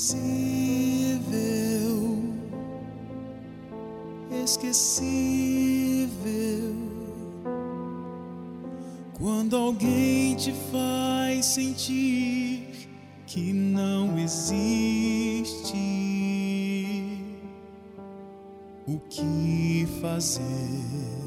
invisível, esquecível. Quando alguém te faz sentir que não existe, o que fazer?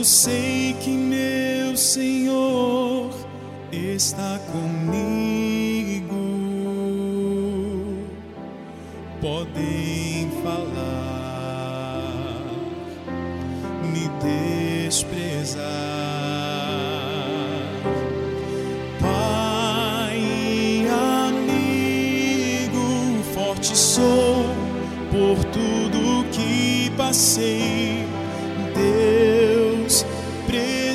Quando sei que meu Senhor está comigo. Podem falar, me desprezar. Pai, amigo, forte sou por tudo que passei. Deus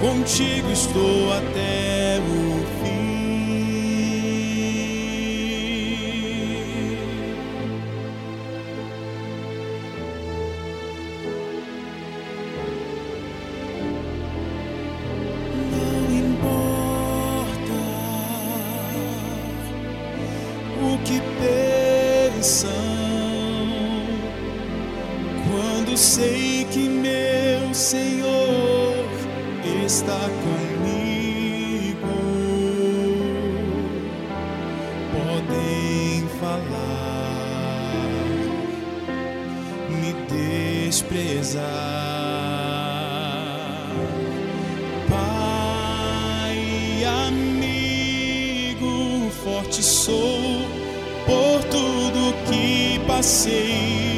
Contigo estou até o fim. Não importa o que pensam quando sei que meu Senhor está comigo. Podem falar, me desprezar. Pai, amigo, forte sou por tudo que passei.